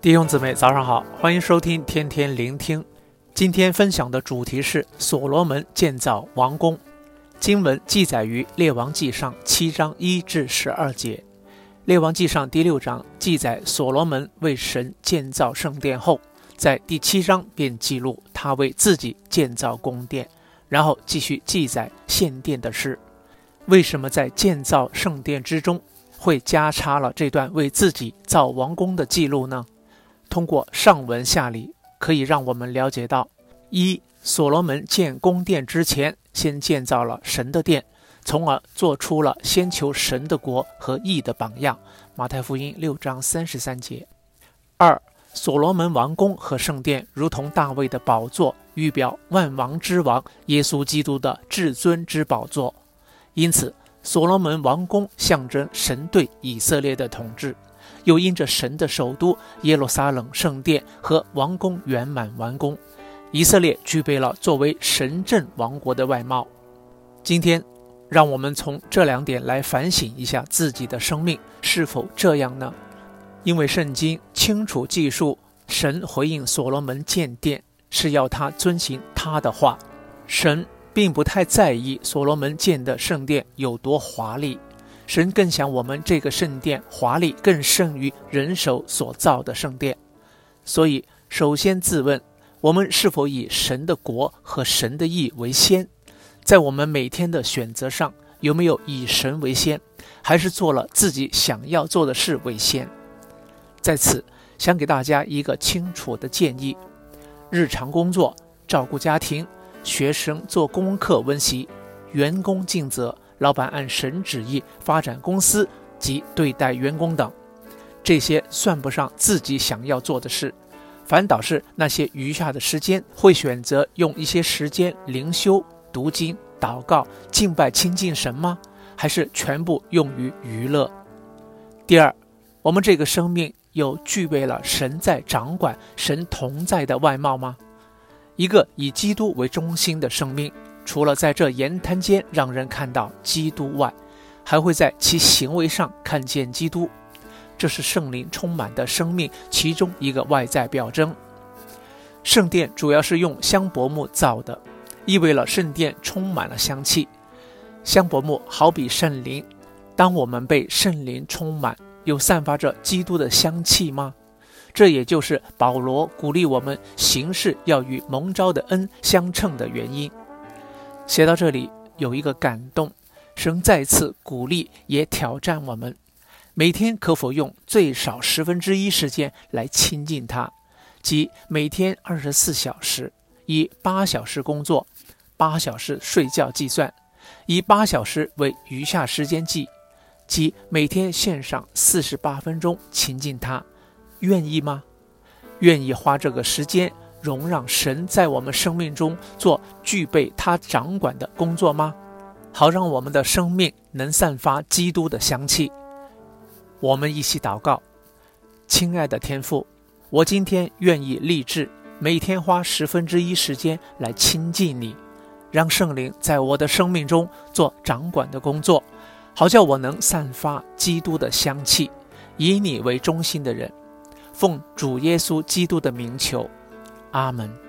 弟兄姊妹，早上好，欢迎收听天天聆听。今天分享的主题是所罗门建造王宫。经文记载于列王记上七章一至十二节。列王记上第六章记载所罗门为神建造圣殿后，在第七章便记录他为自己建造宫殿，然后继续记载献殿的事。为什么在建造圣殿之中会加插了这段为自己造王宫的记录呢？通过上文下理，可以让我们了解到：一、所罗门建宫殿之前，先建造了神的殿，从而做出了先求神的国和义的榜样。马太福音六章三十三节。二、所罗门王宫和圣殿如同大卫的宝座，预表万王之王耶稣基督的至尊之宝座。因此，所罗门王宫象征神对以色列的统治。又因着神的首都耶路撒冷圣殿和王宫圆满完工，以色列具备了作为神政王国的外貌。今天，让我们从这两点来反省一下自己的生命是否这样呢？因为圣经清楚记述，神回应所罗门建殿是要他遵行他的话，神并不太在意所罗门建的圣殿有多华丽。神更想我们这个圣殿华丽，更胜于人手所造的圣殿。所以，首先自问：我们是否以神的国和神的意为先？在我们每天的选择上，有没有以神为先，还是做了自己想要做的事为先？在此，想给大家一个清楚的建议：日常工作、照顾家庭、学生做功课温习、员工尽责。老板按神旨意发展公司及对待员工等，这些算不上自己想要做的事，反倒是那些余下的时间，会选择用一些时间灵修、读经、祷告、敬拜、亲近神吗？还是全部用于娱乐？第二，我们这个生命有具备了神在掌管、神同在的外貌吗？一个以基督为中心的生命。除了在这言谈间让人看到基督外，还会在其行为上看见基督。这是圣灵充满的生命其中一个外在表征。圣殿主要是用香柏木造的，意味了圣殿充满了香气。香柏木好比圣灵，当我们被圣灵充满，又散发着基督的香气吗？这也就是保罗鼓励我们行事要与蒙召的恩相称的原因。写到这里，有一个感动，神再次鼓励也挑战我们：每天可否用最少十分之一时间来亲近他？即每天二十四小时，以八小时工作，八小时睡觉计算，以八小时为余下时间计，即每天献上四十八分钟亲近他，愿意吗？愿意花这个时间？容让神在我们生命中做具备他掌管的工作吗？好让我们的生命能散发基督的香气。我们一起祷告，亲爱的天父，我今天愿意立志每天花十分之一时间来亲近你，让圣灵在我的生命中做掌管的工作，好叫我能散发基督的香气，以你为中心的人，奉主耶稣基督的名求。阿门。